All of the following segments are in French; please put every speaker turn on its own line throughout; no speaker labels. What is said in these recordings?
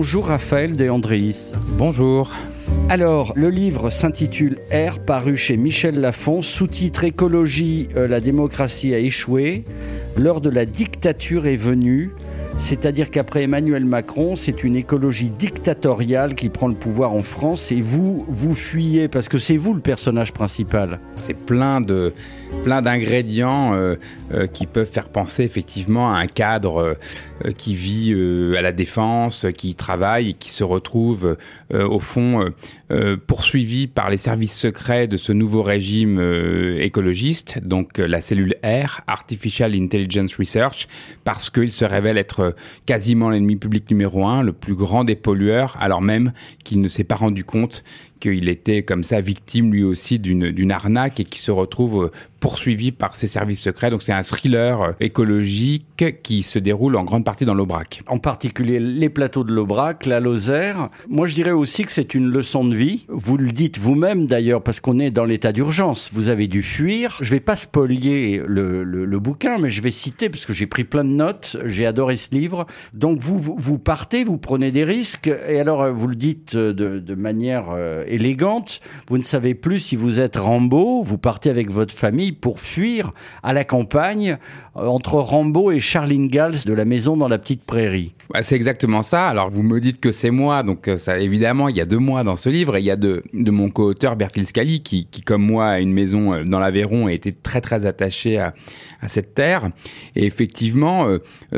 Bonjour Raphaël De Andréis.
Bonjour.
Alors, le livre s'intitule R, paru chez Michel Lafon, sous-titre Écologie, euh, la démocratie a échoué. L'heure de la dictature est venue. C'est-à-dire qu'après Emmanuel Macron, c'est une écologie dictatoriale qui prend le pouvoir en France et vous, vous fuyez parce que c'est vous le personnage principal.
C'est plein de plein d'ingrédients euh, euh, qui peuvent faire penser effectivement à un cadre euh, qui vit à la défense, qui travaille qui se retrouve au fond poursuivi par les services secrets de ce nouveau régime écologiste, donc la cellule R, Artificial Intelligence Research, parce qu'il se révèle être quasiment l'ennemi public numéro un, le plus grand des pollueurs, alors même qu'il ne s'est pas rendu compte qu'il était comme ça victime lui aussi d'une arnaque et qui se retrouve poursuivi par ses services secrets. Donc c'est un thriller euh, écologique qui se déroule en grande partie dans l'Aubrac.
En particulier les plateaux de l'Aubrac, la Lozère. Moi je dirais aussi que c'est une leçon de vie. Vous le dites vous-même d'ailleurs parce qu'on est dans l'état d'urgence. Vous avez dû fuir. Je vais pas spolier le, bouquin, mais je vais citer parce que j'ai pris plein de notes. J'ai adoré ce livre. Donc vous partez, vous prenez des risques et alors euh, vous le dites de, de manière euh, élégante. Vous ne savez plus si vous êtes Rambo. Vous partez avec votre famille pour fuir à la campagne euh, entre Rambo et Charline Gals de la maison dans la petite prairie.
Bah, c'est exactement ça. Alors vous me dites que c'est moi, donc euh, ça évidemment il y a deux mois dans ce livre et il y a de, mon co-auteur Bertil Scali qui, qui comme moi a une maison euh, dans l'Aveyron et était très très attaché à, cette terre. Et effectivement,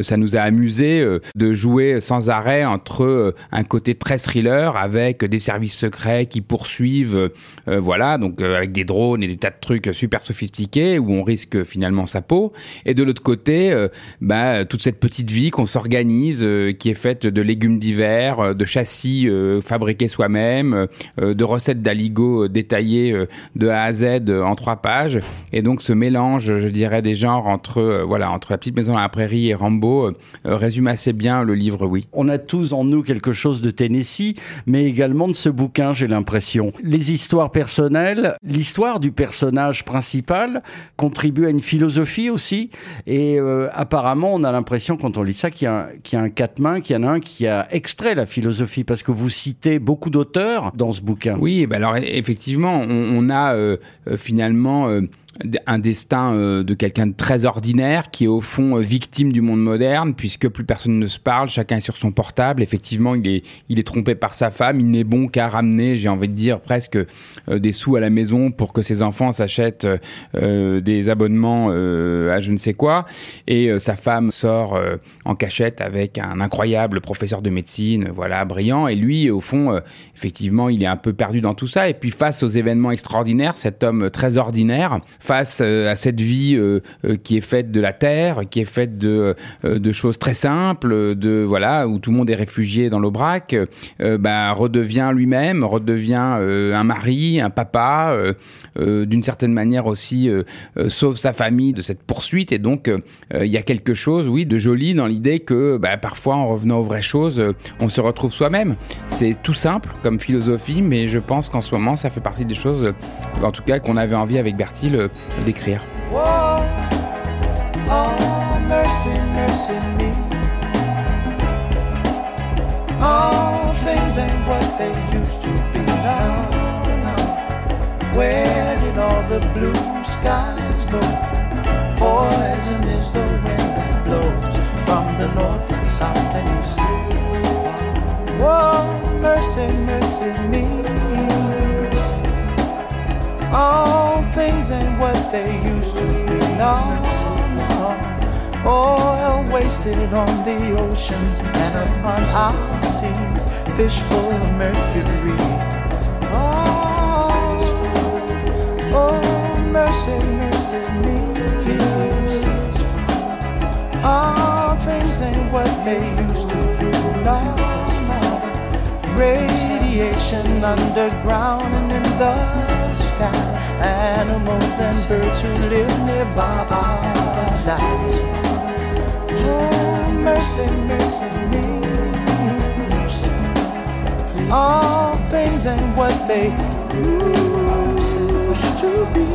ça nous a amusé de jouer sans arrêt entre un côté très thriller avec des services secrets qui poursuivent, voilà, donc avec des drones et des tas de trucs super sophistiqués où on risque finalement sa peau. Et de l'autre côté, euh, bah, toute cette petite vie qu'on s'organise, euh, qui est faite de légumes divers, euh, de châssis fabriqués soi-même, de recettes d'aligot euh, détaillées de A à Z en trois pages. Et donc ce mélange, je dirais, des genres entre, voilà, entre la petite maison dans la prairie et Rambo résume assez bien le livre, oui.
On a tous en nous quelque chose de Tennessee, mais également de ce bouquin, j'ai l'impression. Les histoires personnelles, l'histoire du personnage principal contribue à une philosophie aussi. Et euh, apparemment, on a l'impression, quand on lit ça, qu'il y, a un- y a un quatre mains, qu'il y en a un qui a extrait la philosophie, parce que vous citez beaucoup d'auteurs dans ce bouquin.
Oui, ben alors e- effectivement, on, a euh, euh, finalement un destin de quelqu'un de très ordinaire qui est au fond victime du monde moderne puisque plus personne ne se parle, chacun est sur son portable. Effectivement, il est il est trompé par sa femme, il n'est bon qu'à ramener, j'ai envie de dire presque des sous à la maison pour que ses enfants s'achètent des abonnements euh, à je ne sais quoi et euh, sa femme sort euh, en cachette avec un incroyable professeur de médecine, voilà, brillant et lui au fond euh, effectivement, il est un peu perdu dans tout ça. Et puis face aux événements extraordinaires, cet homme très ordinaire, face euh, à cette vie euh, euh, qui est faite de la terre, qui est faite de, euh, choses très simples, de voilà où tout le monde est réfugié dans l'Aubrac, euh, bah, redevient lui-même, redevient euh, un mari, un papa, euh, euh, d'une certaine manière aussi euh, euh, sauve sa famille de cette poursuite. Et donc euh, il y a quelque chose, oui, de joli dans l'idée que bah, parfois en revenant aux vraies choses, on se retrouve soi-même. C'est tout simple comme philosophie, mais je pense qu'en ce moment, ça fait partie des choses, en tout cas, qu'on avait envie avec Bertil d'écrire.
The blue skies go? Poison is the wind that blows from the north and south and east. Whoa, mercy, mercy me. All things ain't what they used to be. No. Oil wasted on the oceans and upon our seas. Fish full of mercury. Radiation underground and in the sky. Animals and birds who live nearby paradise. Oh, mercy, mercy me. All things and what they used to be.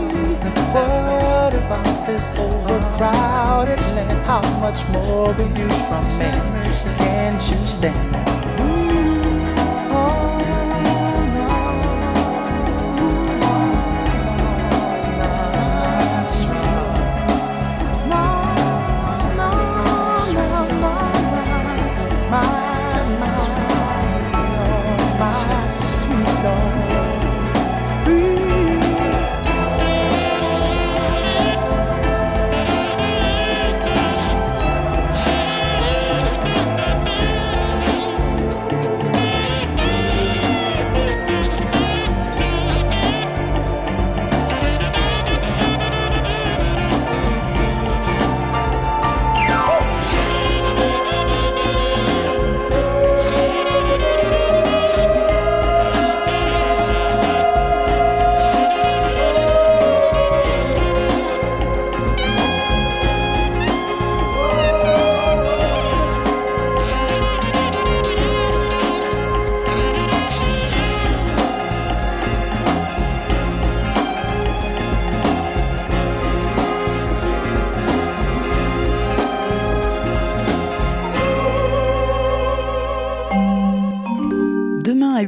What about this overcrowded land? How much more will you from me? Can't you stand? Oh,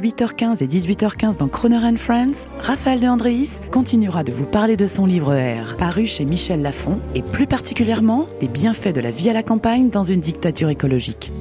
8h15 et 18h15 dans Croner and Friends, Raphaël de Andréis continuera de vous parler de son livre R, paru chez Michel Lafon, et plus particulièrement des bienfaits de la vie à la campagne dans une dictature écologique.